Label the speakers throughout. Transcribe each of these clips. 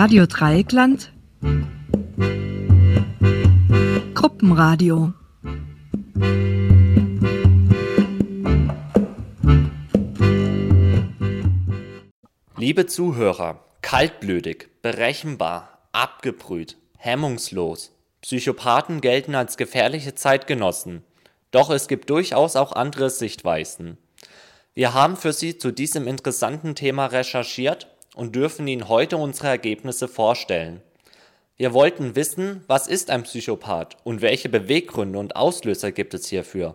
Speaker 1: Radio Dreieckland Gruppenradio
Speaker 2: Liebe Zuhörer, kaltblütig, berechenbar, abgebrüht, hemmungslos. Psychopathen gelten als gefährliche Zeitgenossen. Doch es gibt durchaus auch andere Sichtweisen. Wir haben für Sie zu diesem interessanten Thema recherchiert und dürfen Ihnen heute unsere Ergebnisse vorstellen. Wir wollten wissen, was ist ein Psychopath und welche Beweggründe und Auslöser gibt es hierfür.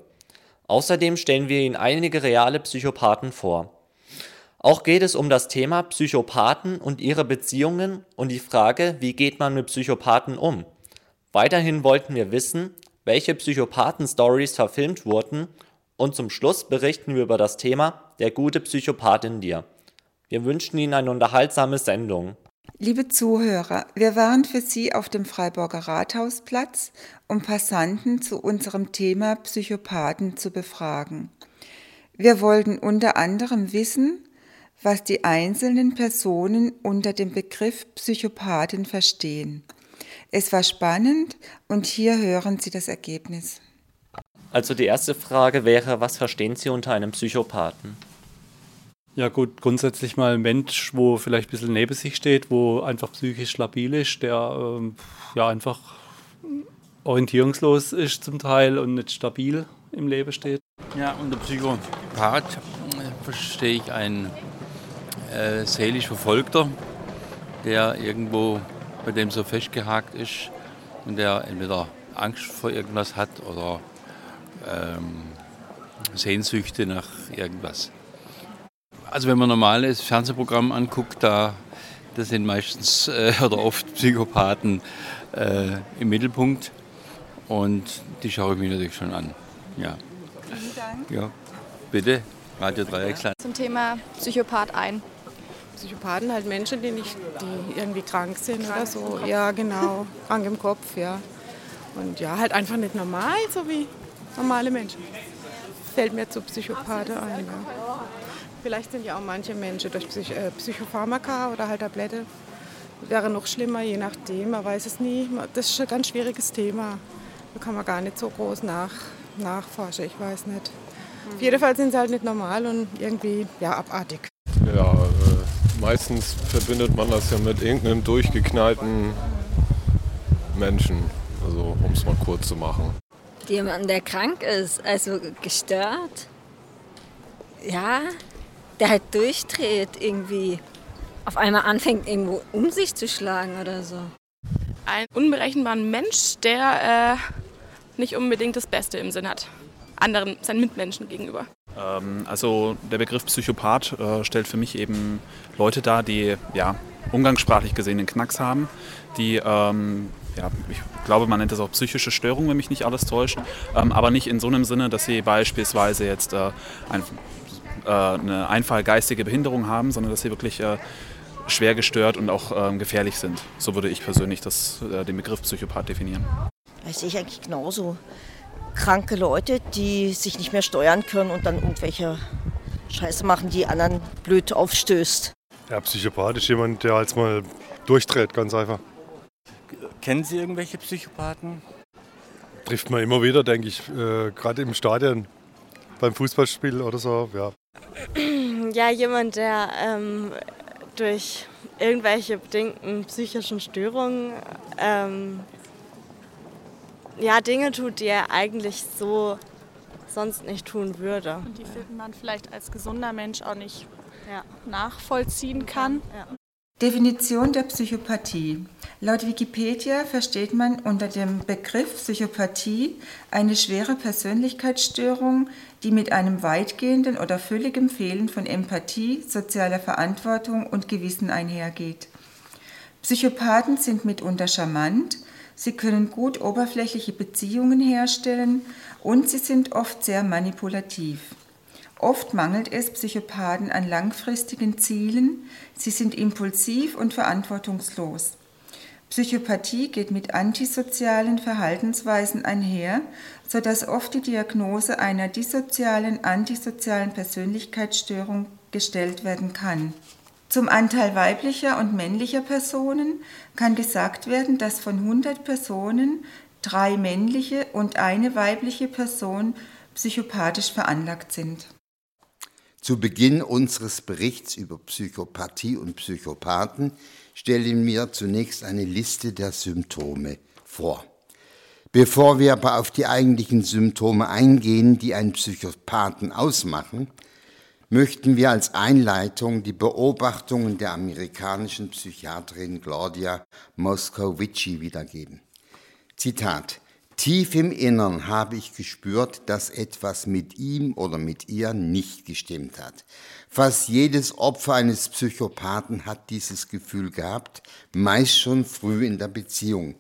Speaker 2: Außerdem stellen wir Ihnen einige reale Psychopathen vor. Auch geht es um das Thema Psychopathen und ihre Beziehungen und die Frage, wie geht man mit Psychopathen um. Weiterhin wollten wir wissen, welche Psychopathen-Stories verfilmt wurden und zum Schluss berichten wir über das Thema Der gute Psychopath in dir. Wir wünschen Ihnen eine unterhaltsame Sendung.
Speaker 3: Liebe Zuhörer, wir waren für Sie auf dem Freiburger Rathausplatz, um Passanten zu unserem Thema Psychopathen zu befragen. Wir wollten unter anderem wissen, was die einzelnen Personen unter dem Begriff Psychopathen verstehen. Es war spannend und hier hören Sie das Ergebnis.
Speaker 2: Also die erste Frage wäre, was verstehen Sie unter einem Psychopathen?
Speaker 4: Ja gut, grundsätzlich mal ein Mensch, wo vielleicht ein bisschen neben sich steht, wo einfach psychisch labil ist, der ähm, ja einfach orientierungslos ist zum Teil und nicht stabil im Leben steht.
Speaker 5: Ja, unter Psychopath äh, verstehe ich einen äh, seelisch Verfolgter, der irgendwo bei dem so festgehakt ist und der entweder Angst vor irgendwas hat oder ähm, Sehnsüchte nach irgendwas. Also wenn man normales Fernsehprogramm anguckt, da das sind meistens äh, oder oft Psychopathen äh, im Mittelpunkt und die schaue ich mir natürlich schon an. Ja.
Speaker 6: Vielen Dank.
Speaker 5: Ja, bitte, Radio Dreiecksland.
Speaker 6: Zum Thema Psychopath ein.
Speaker 7: Psychopathen halt Menschen, die nicht, die irgendwie krank sind oder so. Ja, genau, krank im Kopf, ja. Und ja, halt einfach nicht normal, so wie normale Menschen. Fällt mir zu Psychopathe ein. Ja. Vielleicht sind ja auch manche Menschen durch Psych äh, Psychopharmaka oder halt Tablette. Wäre noch schlimmer, je nachdem, man weiß es nie. Das ist ein ganz schwieriges Thema. Da kann man gar nicht so groß nach, nachforschen, ich weiß nicht. Auf jeden Fall sind sie halt nicht normal und irgendwie ja, abartig.
Speaker 8: Ja, äh, meistens verbindet man das ja mit irgendeinem durchgeknallten Menschen. Also um es mal kurz zu machen.
Speaker 9: Jemand, der krank ist, also gestört. Ja, der halt durchdreht irgendwie. Auf einmal anfängt irgendwo um sich zu schlagen oder so.
Speaker 10: Ein unberechenbarer Mensch, der äh, nicht unbedingt das Beste im Sinn hat. Anderen, seinen Mitmenschen gegenüber.
Speaker 11: Ähm, also der Begriff Psychopath äh, stellt für mich eben Leute dar, die ja, umgangssprachlich gesehen einen Knacks haben, die ähm, ja, ich glaube, man nennt das auch psychische Störung, wenn mich nicht alles täuscht, ähm, aber nicht in so einem Sinne, dass sie beispielsweise jetzt äh, ein, eine Einfall geistige Behinderung haben, sondern dass sie wirklich äh, schwer gestört und auch ähm, gefährlich sind. So würde ich persönlich das, äh, den Begriff Psychopath definieren.
Speaker 12: Das sehe ich eigentlich genauso. Kranke Leute, die sich nicht mehr steuern können und dann irgendwelche Scheiße machen, die anderen blöd aufstößt.
Speaker 13: Ja, Psychopath ist jemand, der als mal durchdreht, ganz einfach.
Speaker 14: Kennen Sie irgendwelche Psychopathen?
Speaker 13: Trifft man immer wieder, denke ich, äh, gerade im Stadion, beim Fußballspiel oder so, ja.
Speaker 15: Ja, jemand, der ähm, durch irgendwelche bedingten psychischen Störungen ähm, ja, Dinge tut, die er eigentlich so sonst nicht tun würde.
Speaker 6: Und die man vielleicht als gesunder Mensch auch nicht ja. nachvollziehen kann. Ja.
Speaker 3: Definition der Psychopathie. Laut Wikipedia versteht man unter dem Begriff Psychopathie eine schwere Persönlichkeitsstörung, die mit einem weitgehenden oder völligem Fehlen von Empathie, sozialer Verantwortung und Gewissen einhergeht. Psychopathen sind mitunter charmant, sie können gut oberflächliche Beziehungen herstellen und sie sind oft sehr manipulativ. Oft mangelt es Psychopathen an langfristigen Zielen, sie sind impulsiv und verantwortungslos. Psychopathie geht mit antisozialen Verhaltensweisen einher, sodass oft die Diagnose einer dissozialen, antisozialen Persönlichkeitsstörung gestellt werden kann. Zum Anteil weiblicher und männlicher Personen kann gesagt werden, dass von 100 Personen drei männliche und eine weibliche Person psychopathisch veranlagt sind.
Speaker 16: Zu Beginn unseres Berichts über Psychopathie und Psychopathen stellen wir zunächst eine Liste der Symptome vor. Bevor wir aber auf die eigentlichen Symptome eingehen, die einen Psychopathen ausmachen, möchten wir als Einleitung die Beobachtungen der amerikanischen Psychiaterin Claudia Moskowici wiedergeben. Zitat Tief im Innern habe ich gespürt, dass etwas mit ihm oder mit ihr nicht gestimmt hat. Fast jedes Opfer eines Psychopathen hat dieses Gefühl gehabt, meist schon früh in der Beziehung.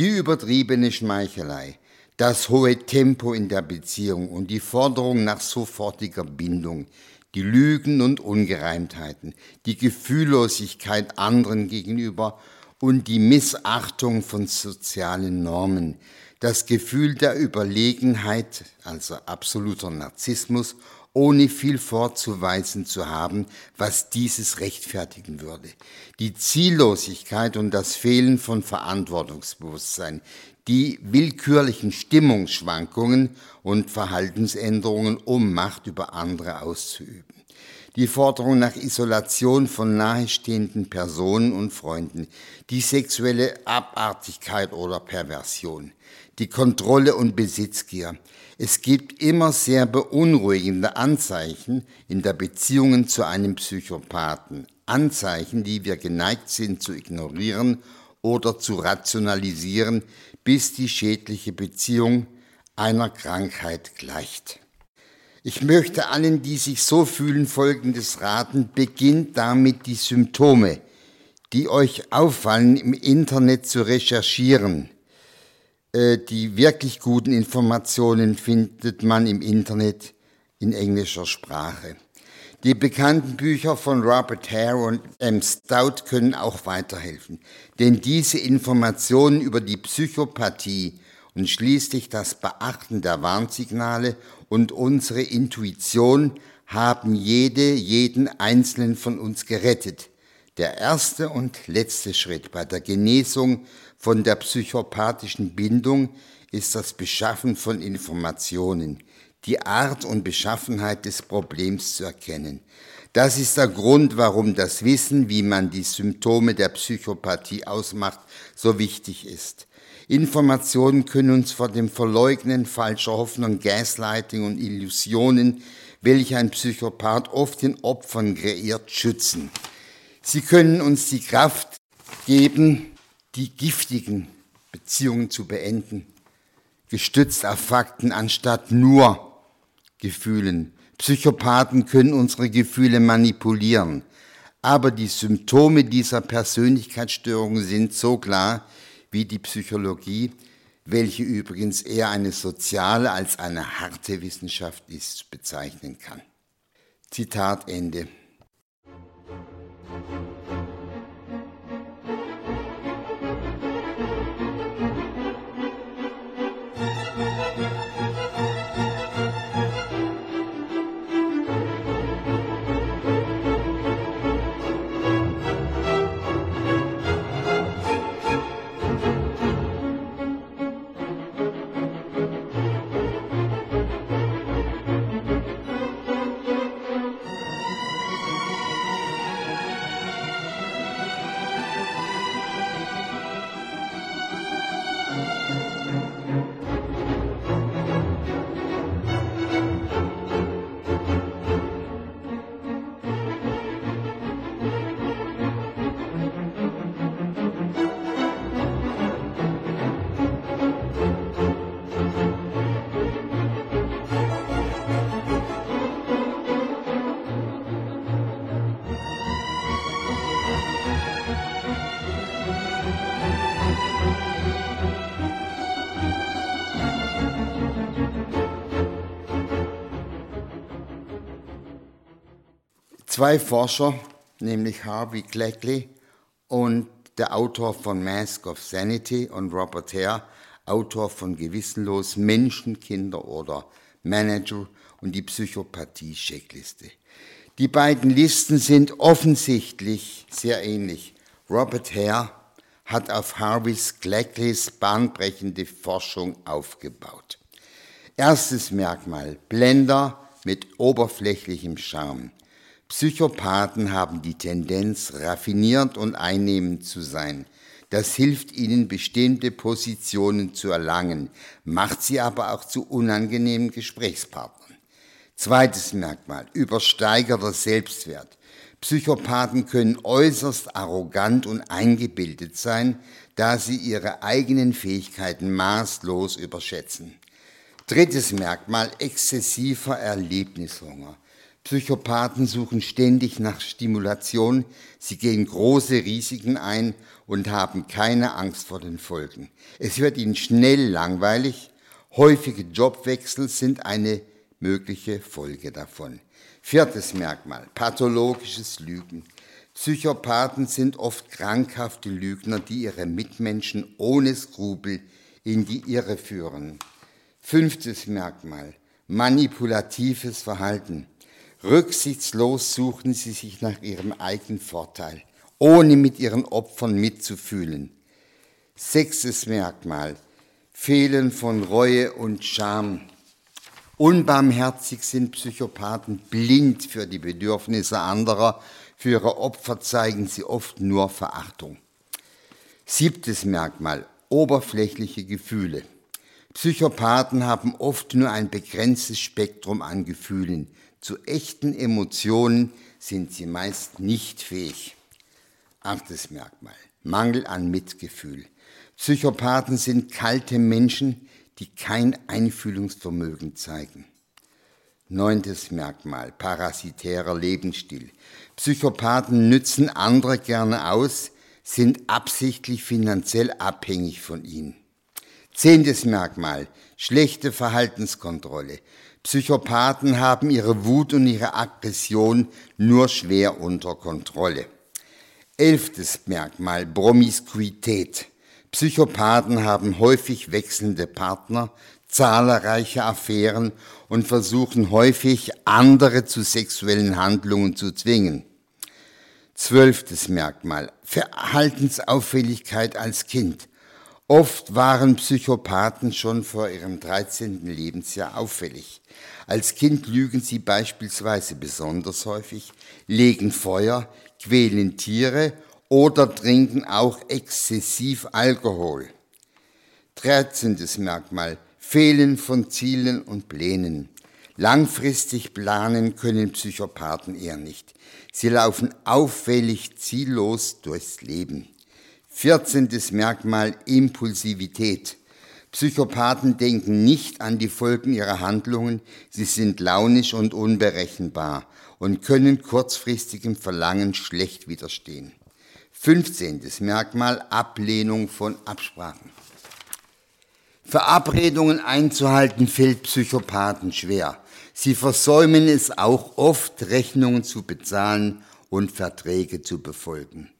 Speaker 16: Die übertriebene Schmeichelei, das hohe Tempo in der Beziehung und die Forderung nach sofortiger Bindung, die Lügen und Ungereimtheiten, die Gefühllosigkeit anderen gegenüber und die Missachtung von sozialen Normen, das Gefühl der Überlegenheit, also absoluter Narzissmus, ohne viel vorzuweisen zu haben, was dieses rechtfertigen würde. Die Ziellosigkeit und das Fehlen von Verantwortungsbewusstsein, die willkürlichen Stimmungsschwankungen und Verhaltensänderungen, um Macht über andere auszuüben die Forderung nach Isolation von nahestehenden Personen und Freunden, die sexuelle Abartigkeit oder Perversion, die Kontrolle und Besitzgier. Es gibt immer sehr beunruhigende Anzeichen in der Beziehungen zu einem Psychopathen, Anzeichen, die wir geneigt sind zu ignorieren oder zu rationalisieren, bis die schädliche Beziehung einer Krankheit gleicht. Ich möchte allen, die sich so fühlen, Folgendes raten. Beginnt damit, die Symptome, die euch auffallen, im Internet zu recherchieren. Äh, die wirklich guten Informationen findet man im Internet in englischer Sprache. Die bekannten Bücher von Robert Hare und M. Stout können auch weiterhelfen, denn diese Informationen über die Psychopathie und schließlich das Beachten der Warnsignale und unsere Intuition haben jede, jeden einzelnen von uns gerettet. Der erste und letzte Schritt bei der Genesung von der psychopathischen Bindung ist das Beschaffen von Informationen, die Art und Beschaffenheit des Problems zu erkennen. Das ist der Grund, warum das Wissen, wie man die Symptome der Psychopathie ausmacht, so wichtig ist. Informationen können uns vor dem Verleugnen falscher Hoffnung, Gaslighting und Illusionen, welche ein Psychopath oft den Opfern kreiert, schützen. Sie können uns die Kraft geben, die giftigen Beziehungen zu beenden, gestützt auf Fakten anstatt nur Gefühlen. Psychopathen können unsere Gefühle manipulieren, aber die Symptome dieser Persönlichkeitsstörung sind so klar, wie die Psychologie, welche übrigens eher eine soziale als eine harte Wissenschaft ist, bezeichnen kann. Zitat Ende. Zwei Forscher, nämlich Harvey Cleckley und der Autor von Mask of Sanity und Robert Hare, Autor von Gewissenlos Menschen, Kinder oder Manager und die Psychopathie-Checkliste. Die beiden Listen sind offensichtlich sehr ähnlich. Robert Hare hat auf Harveys Glecklis bahnbrechende Forschung aufgebaut. Erstes Merkmal, Blender mit oberflächlichem Charme. Psychopathen haben die Tendenz, raffiniert und einnehmend zu sein. Das hilft ihnen, bestimmte Positionen zu erlangen, macht sie aber auch zu unangenehmen Gesprächspartnern. Zweites Merkmal, übersteigerter Selbstwert. Psychopathen können äußerst arrogant und eingebildet sein, da sie ihre eigenen Fähigkeiten maßlos überschätzen. Drittes Merkmal, exzessiver Erlebnishunger. Psychopathen suchen ständig nach Stimulation, sie gehen große Risiken ein und haben keine Angst vor den Folgen. Es wird ihnen schnell langweilig, häufige Jobwechsel sind eine mögliche Folge davon. Viertes Merkmal, pathologisches Lügen. Psychopathen sind oft krankhafte Lügner, die ihre Mitmenschen ohne Skrupel in die Irre führen. Fünftes Merkmal, manipulatives Verhalten. Rücksichtslos suchen sie sich nach ihrem eigenen Vorteil, ohne mit ihren Opfern mitzufühlen. Sechstes Merkmal, Fehlen von Reue und Scham. Unbarmherzig sind Psychopathen blind für die Bedürfnisse anderer, für ihre Opfer zeigen sie oft nur Verachtung. Siebtes Merkmal, oberflächliche Gefühle. Psychopathen haben oft nur ein begrenztes Spektrum an Gefühlen. Zu echten Emotionen sind sie meist nicht fähig. Achtes Merkmal. Mangel an Mitgefühl. Psychopathen sind kalte Menschen, die kein Einfühlungsvermögen zeigen. Neuntes Merkmal. Parasitärer Lebensstil. Psychopathen nützen andere gerne aus, sind absichtlich finanziell abhängig von ihnen. Zehntes Merkmal. Schlechte Verhaltenskontrolle. Psychopathen haben ihre Wut und ihre Aggression nur schwer unter Kontrolle. Elftes Merkmal, Promiskuität. Psychopathen haben häufig wechselnde Partner, zahlreiche Affären und versuchen häufig, andere zu sexuellen Handlungen zu zwingen. Zwölftes Merkmal, Verhaltensauffälligkeit als Kind. Oft waren Psychopathen schon vor ihrem 13. Lebensjahr auffällig. Als Kind lügen sie beispielsweise besonders häufig, legen Feuer, quälen Tiere oder trinken auch exzessiv Alkohol. 13. Merkmal, Fehlen von Zielen und Plänen. Langfristig planen können Psychopathen eher nicht. Sie laufen auffällig ziellos durchs Leben. 14. Merkmal Impulsivität. Psychopathen denken nicht an die Folgen ihrer Handlungen, sie sind launisch und unberechenbar und können kurzfristigem Verlangen schlecht widerstehen. 15. Merkmal Ablehnung von Absprachen. Verabredungen einzuhalten fällt Psychopathen schwer. Sie versäumen es auch oft, Rechnungen zu bezahlen und Verträge zu befolgen.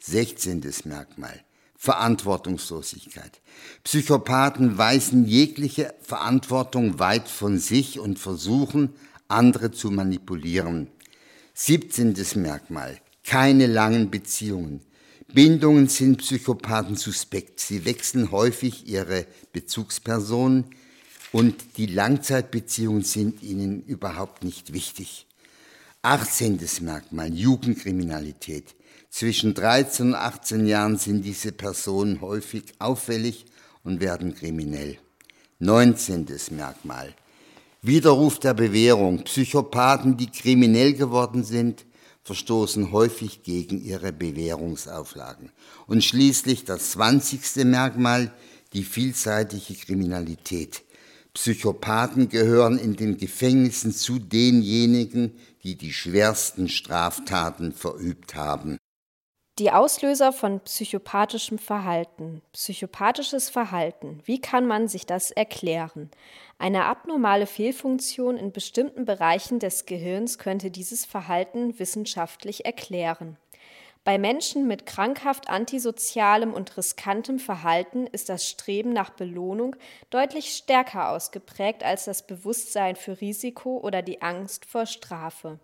Speaker 16: 16. Merkmal. Verantwortungslosigkeit. Psychopathen weisen jegliche Verantwortung weit von sich und versuchen, andere zu manipulieren. 17. Merkmal. Keine langen Beziehungen. Bindungen sind Psychopathen suspekt. Sie wechseln häufig ihre Bezugspersonen und die Langzeitbeziehungen sind ihnen überhaupt nicht wichtig. 18. Merkmal. Jugendkriminalität. Zwischen 13 und 18 Jahren sind diese Personen häufig auffällig und werden kriminell. 19. Merkmal. Widerruf der Bewährung. Psychopathen, die kriminell geworden sind, verstoßen häufig gegen ihre Bewährungsauflagen. Und schließlich das 20. Merkmal, die vielseitige Kriminalität. Psychopathen gehören in den Gefängnissen zu denjenigen, die die schwersten Straftaten verübt haben.
Speaker 17: Die Auslöser von psychopathischem Verhalten. Psychopathisches Verhalten. Wie kann man sich das erklären? Eine abnormale Fehlfunktion in bestimmten Bereichen des Gehirns könnte dieses Verhalten wissenschaftlich erklären. Bei Menschen mit krankhaft antisozialem und riskantem Verhalten ist das Streben nach Belohnung deutlich stärker ausgeprägt als das Bewusstsein für Risiko oder die Angst vor Strafe.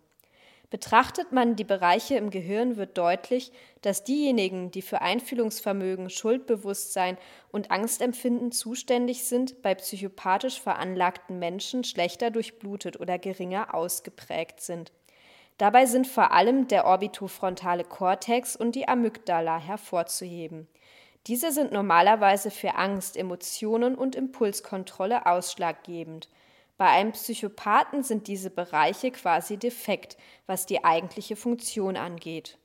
Speaker 17: Betrachtet man die Bereiche im Gehirn, wird deutlich, dass diejenigen, die für Einfühlungsvermögen, Schuldbewusstsein und Angstempfinden zuständig sind, bei psychopathisch veranlagten Menschen schlechter durchblutet oder geringer ausgeprägt sind. Dabei sind vor allem der orbitofrontale Kortex und die Amygdala hervorzuheben. Diese sind normalerweise für Angst, Emotionen und Impulskontrolle ausschlaggebend. Bei einem Psychopathen sind diese Bereiche quasi defekt, was die eigentliche Funktion angeht.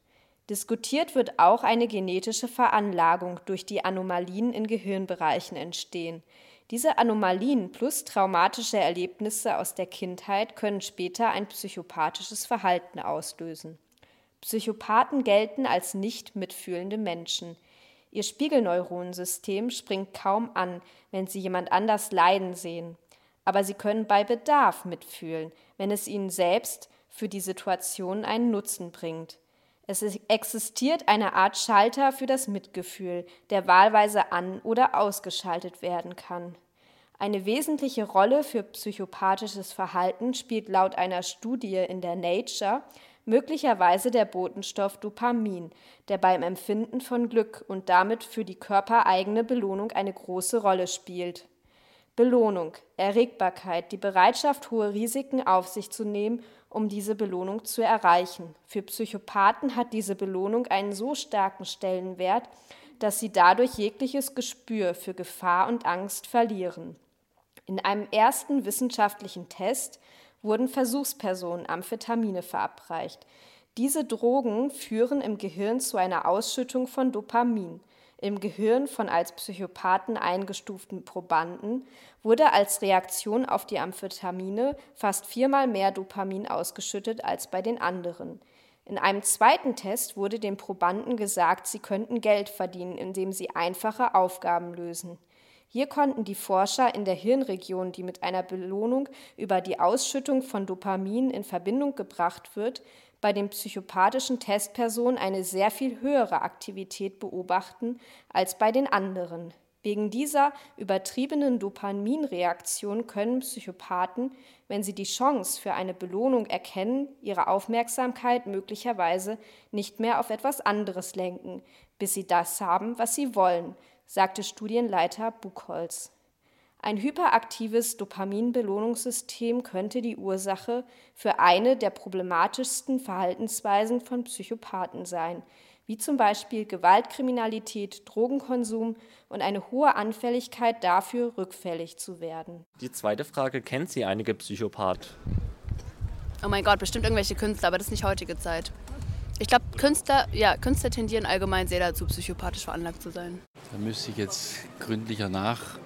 Speaker 17: Diskutiert wird auch eine genetische Veranlagung, durch die Anomalien in Gehirnbereichen entstehen. Diese Anomalien plus traumatische Erlebnisse aus der Kindheit können später ein psychopathisches Verhalten auslösen. Psychopathen gelten als nicht mitfühlende Menschen. Ihr Spiegelneuronensystem springt kaum an, wenn sie jemand anders leiden sehen aber sie können bei Bedarf mitfühlen, wenn es ihnen selbst für die Situation einen Nutzen bringt. Es existiert eine Art Schalter für das Mitgefühl, der wahlweise an oder ausgeschaltet werden kann. Eine wesentliche Rolle für psychopathisches Verhalten spielt laut einer Studie in der Nature möglicherweise der Botenstoff Dopamin, der beim Empfinden von Glück und damit für die körpereigene Belohnung eine große Rolle spielt. Belohnung, Erregbarkeit, die Bereitschaft, hohe Risiken auf sich zu nehmen, um diese Belohnung zu erreichen. Für Psychopathen hat diese Belohnung einen so starken Stellenwert, dass sie dadurch jegliches Gespür für Gefahr und Angst verlieren. In einem ersten wissenschaftlichen Test wurden Versuchspersonen Amphetamine verabreicht. Diese Drogen führen im Gehirn zu einer Ausschüttung von Dopamin. Im Gehirn von als Psychopathen eingestuften Probanden wurde als Reaktion auf die Amphetamine fast viermal mehr Dopamin ausgeschüttet als bei den anderen. In einem zweiten Test wurde den Probanden gesagt, sie könnten Geld verdienen, indem sie einfache Aufgaben lösen. Hier konnten die Forscher in der Hirnregion, die mit einer Belohnung über die Ausschüttung von Dopamin in Verbindung gebracht wird, bei den psychopathischen Testpersonen eine sehr viel höhere Aktivität beobachten als bei den anderen. Wegen dieser übertriebenen Dopaminreaktion können Psychopathen, wenn sie die Chance für eine Belohnung erkennen, ihre Aufmerksamkeit möglicherweise nicht mehr auf etwas anderes lenken, bis sie das haben, was sie wollen, sagte Studienleiter Buchholz. Ein hyperaktives Dopaminbelohnungssystem könnte die Ursache für eine der problematischsten Verhaltensweisen von Psychopathen sein, wie zum Beispiel Gewaltkriminalität, Drogenkonsum und eine hohe Anfälligkeit dafür, rückfällig zu werden.
Speaker 2: Die zweite Frage, kennt sie einige Psychopath?
Speaker 10: Oh mein Gott, bestimmt irgendwelche Künstler, aber das ist nicht heutige Zeit. Ich glaube, Künstler, ja, Künstler tendieren allgemein sehr dazu, psychopathisch veranlagt zu sein.
Speaker 5: Da müsste ich jetzt gründlicher nach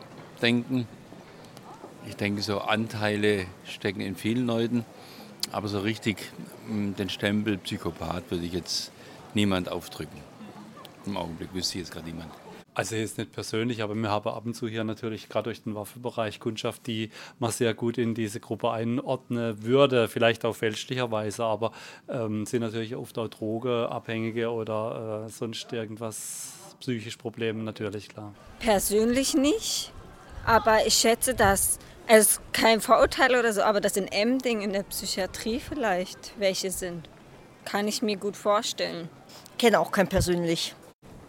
Speaker 5: denken. Ich denke, so Anteile stecken in vielen Leuten, aber so richtig hm, den Stempel Psychopath würde ich jetzt niemand aufdrücken. Im Augenblick wüsste ich jetzt gerade niemand.
Speaker 4: Also jetzt nicht persönlich, aber wir haben ab und zu hier natürlich gerade durch den Waffenbereich Kundschaft, die man sehr gut in diese Gruppe einordnen würde, vielleicht auch fälschlicherweise, aber ähm, sind natürlich oft auch Drogeabhängige oder äh, sonst irgendwas psychisch Probleme natürlich klar.
Speaker 9: Persönlich nicht. Aber ich schätze, dass es kein Vorurteil oder so, aber dass in Emding in der Psychiatrie vielleicht welche sind. Kann ich mir gut vorstellen.
Speaker 12: Kenne auch keinen persönlich.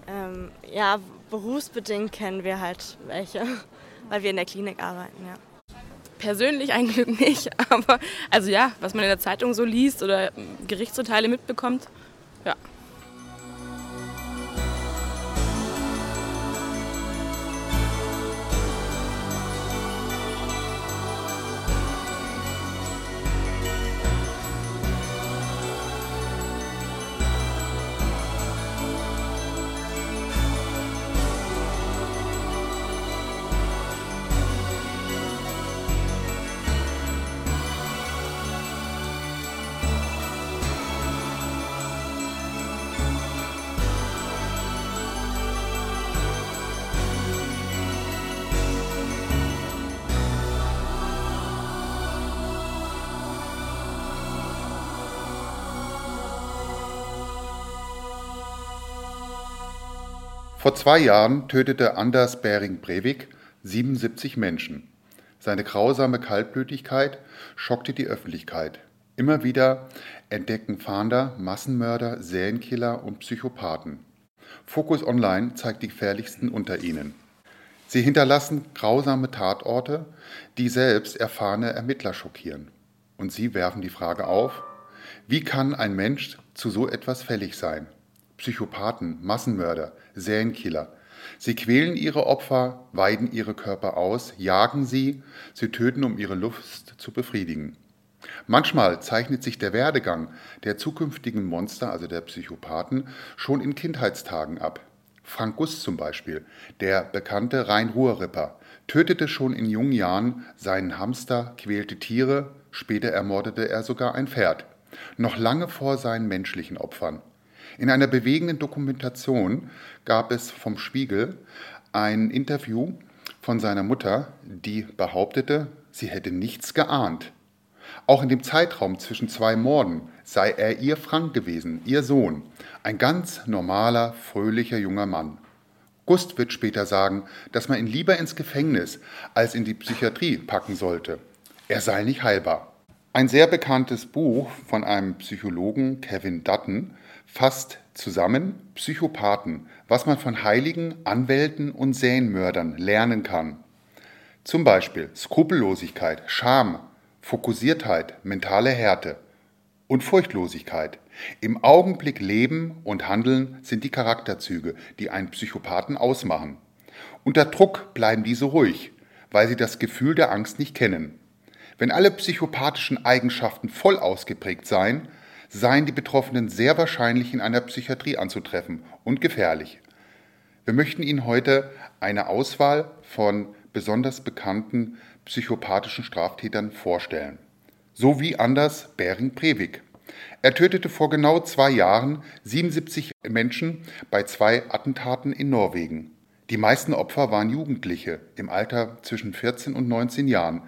Speaker 15: Ähm, ja, berufsbedingt kennen wir halt welche, weil wir in der Klinik arbeiten, ja.
Speaker 10: Persönlich eigentlich nicht, aber also ja, was man in der Zeitung so liest oder Gerichtsurteile mitbekommt, ja,
Speaker 18: Vor zwei Jahren tötete Anders Bering Breivik 77 Menschen. Seine grausame Kaltblütigkeit schockte die Öffentlichkeit. Immer wieder entdecken Fahnder Massenmörder, Serienkiller und Psychopathen. Focus Online zeigt die gefährlichsten unter ihnen. Sie hinterlassen grausame Tatorte, die selbst erfahrene Ermittler schockieren. Und sie werfen die Frage auf, wie kann ein Mensch zu so etwas fällig sein? Psychopathen, Massenmörder, Serienkiller. Sie quälen ihre Opfer, weiden ihre Körper aus, jagen sie, sie töten, um ihre Lust zu befriedigen. Manchmal zeichnet sich der Werdegang der zukünftigen Monster, also der Psychopathen, schon in Kindheitstagen ab. Frank Guss zum Beispiel, der bekannte Rhein-Ruhr-Ripper, tötete schon in jungen Jahren seinen Hamster, quälte Tiere, später ermordete er sogar ein Pferd, noch lange vor seinen menschlichen Opfern. In einer bewegenden Dokumentation gab es vom Spiegel ein Interview von seiner Mutter, die behauptete, sie hätte nichts geahnt. Auch in dem Zeitraum zwischen zwei Morden sei er ihr Frank gewesen, ihr Sohn, ein ganz normaler, fröhlicher junger Mann. Gust wird später sagen, dass man ihn lieber ins Gefängnis als in die Psychiatrie packen sollte. Er sei nicht heilbar. Ein sehr bekanntes Buch von einem Psychologen, Kevin Dutton, fasst zusammen Psychopathen, was man von Heiligen, Anwälten und Serienmördern lernen kann. Zum Beispiel Skrupellosigkeit, Scham, Fokussiertheit, mentale Härte und Furchtlosigkeit. Im Augenblick leben und handeln sind die Charakterzüge, die einen Psychopathen ausmachen. Unter Druck bleiben diese ruhig, weil sie das Gefühl der Angst nicht kennen. Wenn alle psychopathischen Eigenschaften voll ausgeprägt seien, seien die Betroffenen sehr wahrscheinlich in einer Psychiatrie anzutreffen und gefährlich. Wir möchten Ihnen heute eine Auswahl von besonders bekannten psychopathischen Straftätern vorstellen. So wie Anders Bering Breivik. Er tötete vor genau zwei Jahren 77 Menschen bei zwei Attentaten in Norwegen. Die meisten Opfer waren Jugendliche im Alter zwischen 14 und 19 Jahren,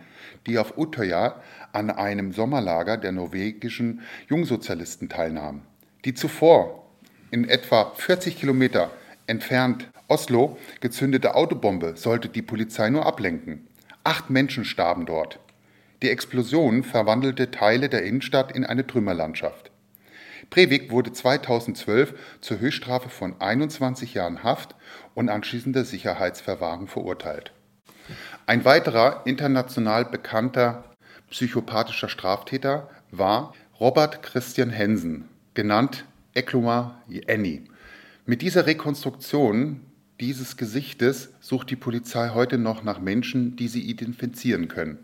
Speaker 18: die auf Utøya an einem Sommerlager der norwegischen Jungsozialisten teilnahmen. Die zuvor in etwa 40 Kilometer entfernt Oslo gezündete Autobombe sollte die Polizei nur ablenken. Acht Menschen starben dort. Die Explosion verwandelte Teile der Innenstadt in eine Trümmerlandschaft. Breivik wurde 2012 zur Höchststrafe von 21 Jahren Haft und anschließender Sicherheitsverwahrung verurteilt. Ein weiterer international bekannter psychopathischer Straftäter war Robert Christian Hensen, genannt Ekluma Annie. Mit dieser Rekonstruktion dieses Gesichtes sucht die Polizei heute noch nach Menschen, die sie identifizieren können.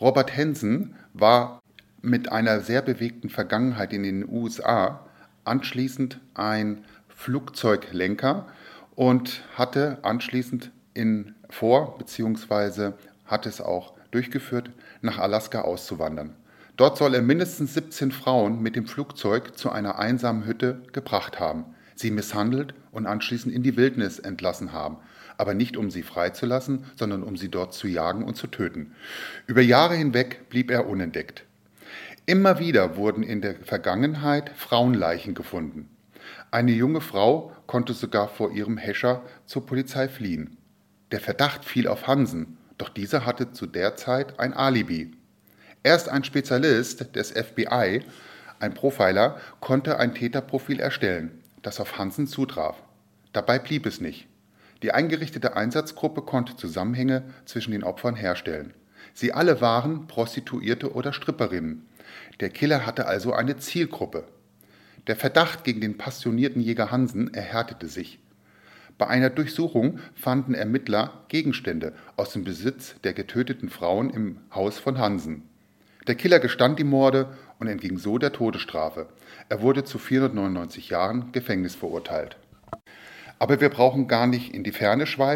Speaker 18: Robert Hensen war mit einer sehr bewegten Vergangenheit in den USA anschließend ein Flugzeuglenker und hatte anschließend in vor bzw. hat es auch durchgeführt, nach Alaska auszuwandern. Dort soll er mindestens 17 Frauen mit dem Flugzeug zu einer einsamen Hütte gebracht haben, sie misshandelt und anschließend in die Wildnis entlassen haben, aber nicht um sie freizulassen, sondern um sie dort zu jagen und zu töten. Über Jahre hinweg blieb er unentdeckt. Immer wieder wurden in der Vergangenheit Frauenleichen gefunden. Eine junge Frau konnte sogar vor ihrem Häscher zur Polizei fliehen. Der Verdacht fiel auf Hansen, doch dieser hatte zu der Zeit ein Alibi. Erst ein Spezialist des FBI, ein Profiler, konnte ein Täterprofil erstellen, das auf Hansen zutraf. Dabei blieb es nicht. Die eingerichtete Einsatzgruppe konnte Zusammenhänge zwischen den Opfern herstellen. Sie alle waren Prostituierte oder Stripperinnen. Der Killer hatte also eine Zielgruppe. Der Verdacht gegen den passionierten Jäger Hansen erhärtete sich. Bei einer Durchsuchung fanden Ermittler Gegenstände aus dem Besitz der getöteten Frauen im Haus von Hansen. Der Killer gestand die Morde und entging so der Todesstrafe. Er wurde zu 499 Jahren Gefängnis verurteilt. Aber wir brauchen gar nicht in die Ferne schweifen.